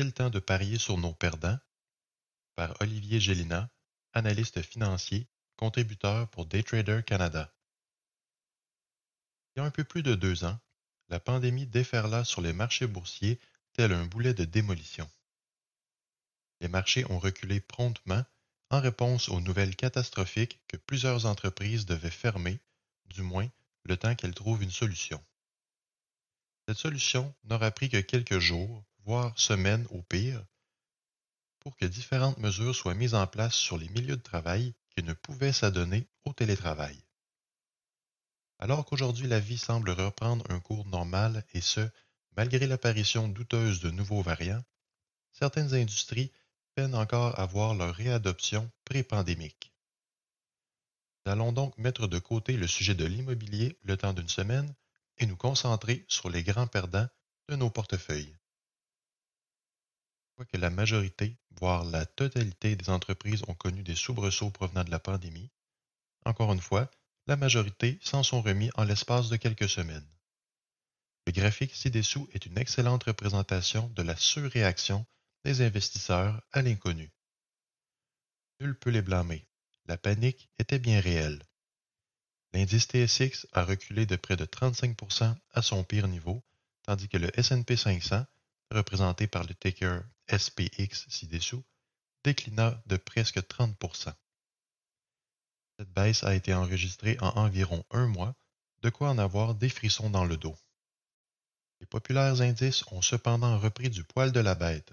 Est-il temps de parier sur nos perdants? Par Olivier Gélina, analyste financier, contributeur pour Daytrader Canada. Il y a un peu plus de deux ans, la pandémie déferla sur les marchés boursiers tel un boulet de démolition. Les marchés ont reculé promptement en réponse aux nouvelles catastrophiques que plusieurs entreprises devaient fermer, du moins le temps qu'elles trouvent une solution. Cette solution n'aura pris que quelques jours, voire semaines au pire, pour que différentes mesures soient mises en place sur les milieux de travail qui ne pouvaient s'adonner au télétravail. Alors qu'aujourd'hui la vie semble reprendre un cours normal et ce, malgré l'apparition douteuse de nouveaux variants, certaines industries peinent encore à voir leur réadoption pré-pandémique. Nous allons donc mettre de côté le sujet de l'immobilier le temps d'une semaine et nous concentrer sur les grands perdants de nos portefeuilles. Quoique la majorité, voire la totalité des entreprises ont connu des soubresauts provenant de la pandémie, encore une fois, la majorité s'en sont remis en l'espace de quelques semaines. Le graphique ci-dessous est une excellente représentation de la surréaction des investisseurs à l'inconnu. Nul peut les blâmer. La panique était bien réelle. L'indice TSX a reculé de près de 35% à son pire niveau, tandis que le S&P 500, représenté par le ticker SPX ci-dessous, déclina de presque 30% Cette baisse a été enregistrée en environ un mois, de quoi en avoir des frissons dans le dos. Les populaires indices ont cependant repris du poil de la bête.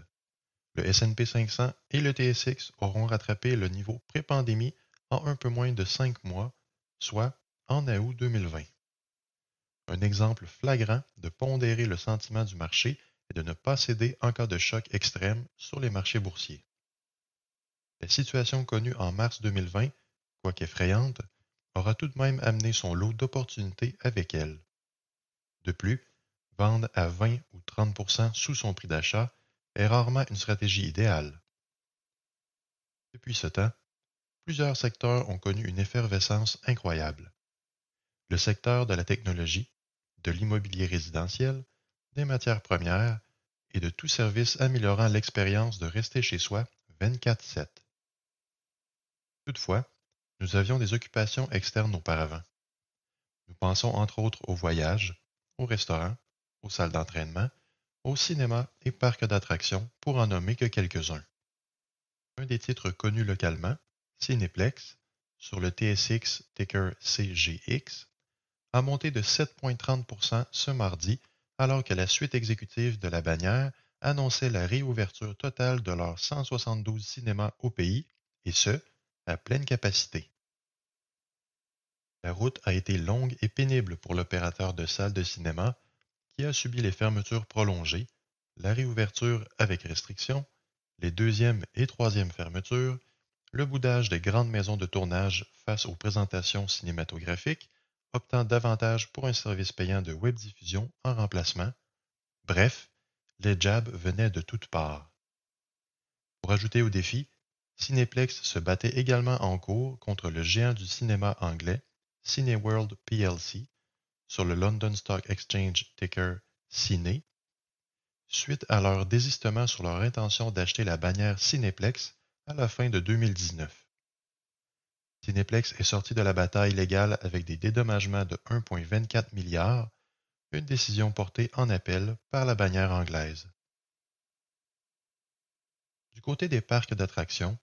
Le S&P 500 et le TSX auront rattrapé le niveau pré-pandémie en un peu moins de cinq mois, soit en août 2020. Un exemple flagrant de pondérer le sentiment du marché et de ne pas céder en cas de choc extrême sur les marchés boursiers. La situation connue en mars 2020, quoique effrayante, aura tout de même amené son lot d'opportunités avec elle. De plus, vendre à 20 ou 30% sous son prix d'achat est rarement une stratégie idéale. Depuis ce temps, plusieurs secteurs ont connu une effervescence incroyable le secteur de la technologie, de l'immobilier résidentiel, des matières premières et de tout service améliorant l'expérience de rester chez soi 24-7. Toutefois, nous avions des occupations externes auparavant. Nous pensons entre autres aux voyages, aux restaurants, aux salles d'entraînement, au cinéma et parcs d'attractions, pour en nommer que quelques-uns. Un des titres connus localement, Cineplex, sur le TSX ticker CGX, a monté de 7,30% ce mardi, alors que la suite exécutive de la bannière annonçait la réouverture totale de leurs 172 cinémas au pays, et ce, à pleine capacité. La route a été longue et pénible pour l'opérateur de salles de cinéma, qui a subi les fermetures prolongées, la réouverture avec restriction, les deuxième et troisième fermetures, le boudage des grandes maisons de tournage face aux présentations cinématographiques optant davantage pour un service payant de web diffusion en remplacement. Bref, les jabs venaient de toutes parts. Pour ajouter au défi, Cineplex se battait également en cours contre le géant du cinéma anglais, Cineworld plc, sur le London Stock Exchange ticker Ciné, suite à leur désistement sur leur intention d'acheter la bannière Cineplex à la fin de 2019. Cineplex est sorti de la bataille légale avec des dédommagements de 1,24 milliard, une décision portée en appel par la bannière anglaise. Du côté des parcs d'attractions,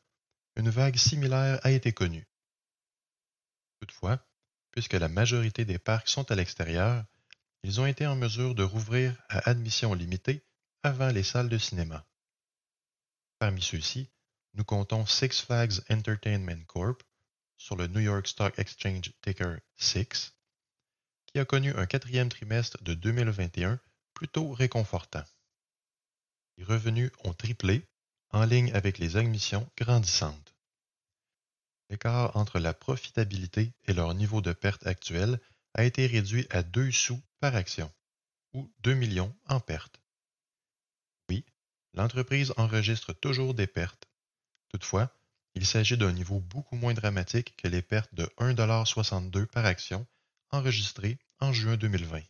une vague similaire a été connue. Toutefois, puisque la majorité des parcs sont à l'extérieur, ils ont été en mesure de rouvrir à admission limitée avant les salles de cinéma. Parmi ceux-ci, nous comptons Six Flags Entertainment Corp., sur le New York Stock Exchange ticker SIX, qui a connu un quatrième trimestre de 2021 plutôt réconfortant. Les revenus ont triplé, en ligne avec les émissions grandissantes. L'écart entre la profitabilité et leur niveau de perte actuel a été réduit à 2 sous par action, ou 2 millions en perte. Oui, l'entreprise enregistre toujours des pertes. Toutefois, il s'agit d'un niveau beaucoup moins dramatique que les pertes de 1,62 par action enregistrées en juin 2020.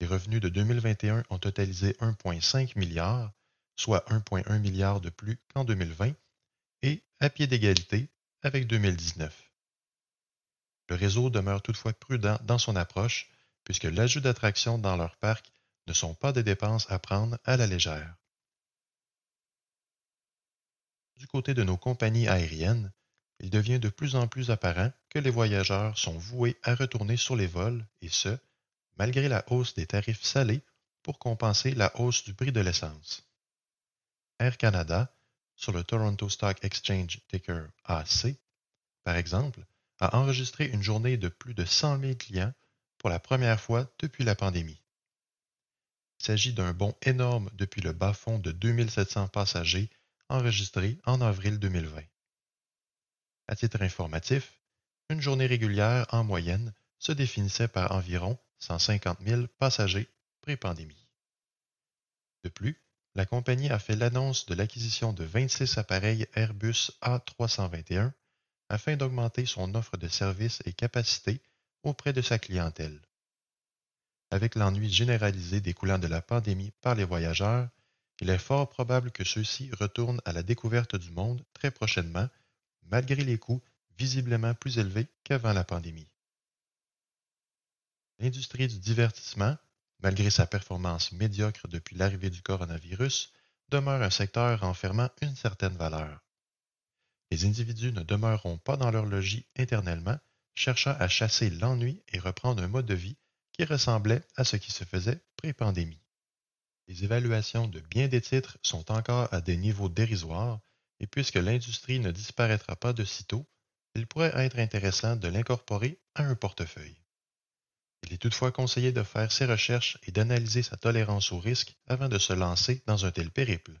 Les revenus de 2021 ont totalisé 1,5 milliard, soit 1,1 milliard de plus qu'en 2020, et à pied d'égalité avec 2019. Le réseau demeure toutefois prudent dans son approche, puisque l'ajout d'attractions dans leur parc ne sont pas des dépenses à prendre à la légère. Du côté de nos compagnies aériennes, il devient de plus en plus apparent que les voyageurs sont voués à retourner sur les vols, et ce, malgré la hausse des tarifs salés pour compenser la hausse du prix de l'essence. Air Canada, sur le Toronto Stock Exchange ticker AC, par exemple, a enregistré une journée de plus de 100 000 clients pour la première fois depuis la pandémie. Il s'agit d'un bond énorme depuis le bas-fond de 2700 passagers enregistré en avril 2020. À titre informatif, une journée régulière en moyenne se définissait par environ 150 000 passagers pré-pandémie. De plus, la compagnie a fait l'annonce de l'acquisition de 26 appareils Airbus A321 afin d'augmenter son offre de services et capacités auprès de sa clientèle. Avec l'ennui généralisé découlant de la pandémie par les voyageurs, il est fort probable que ceux-ci retournent à la découverte du monde très prochainement, malgré les coûts visiblement plus élevés qu'avant la pandémie. L'industrie du divertissement, malgré sa performance médiocre depuis l'arrivée du coronavirus, demeure un secteur renfermant une certaine valeur. Les individus ne demeureront pas dans leur logis éternellement, cherchant à chasser l'ennui et reprendre un mode de vie qui ressemblait à ce qui se faisait pré-pandémie. Les évaluations de bien des titres sont encore à des niveaux dérisoires, et puisque l'industrie ne disparaîtra pas de sitôt, il pourrait être intéressant de l'incorporer à un portefeuille. Il est toutefois conseillé de faire ses recherches et d'analyser sa tolérance au risque avant de se lancer dans un tel périple.